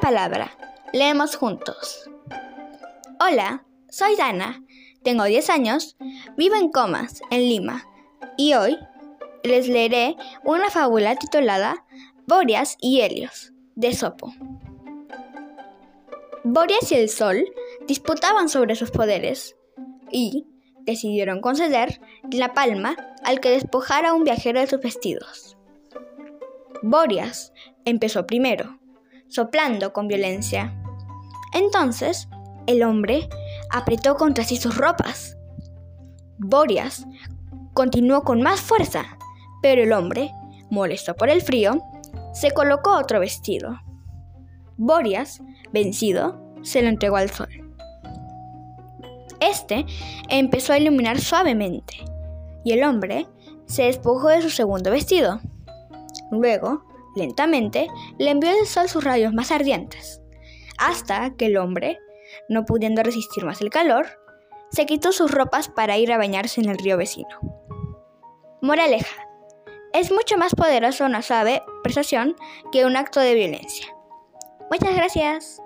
palabra. Leemos juntos. Hola, soy Dana. Tengo 10 años, vivo en Comas, en Lima, y hoy les leeré una fábula titulada Borias y Helios, de Sopo. Borias y el Sol disputaban sobre sus poderes y decidieron conceder la palma al que despojara a un viajero de sus vestidos. Borias empezó primero, soplando con violencia. Entonces, el hombre apretó contra sí sus ropas. Borias continuó con más fuerza, pero el hombre, molesto por el frío, se colocó otro vestido. Borias, vencido, se lo entregó al sol. Este empezó a iluminar suavemente y el hombre se despojó de su segundo vestido. Luego, lentamente, le envió el sol sus rayos más ardientes, hasta que el hombre, no pudiendo resistir más el calor, se quitó sus ropas para ir a bañarse en el río vecino. Moraleja. Es mucho más poderoso una suave prestación que un acto de violencia. Muchas gracias.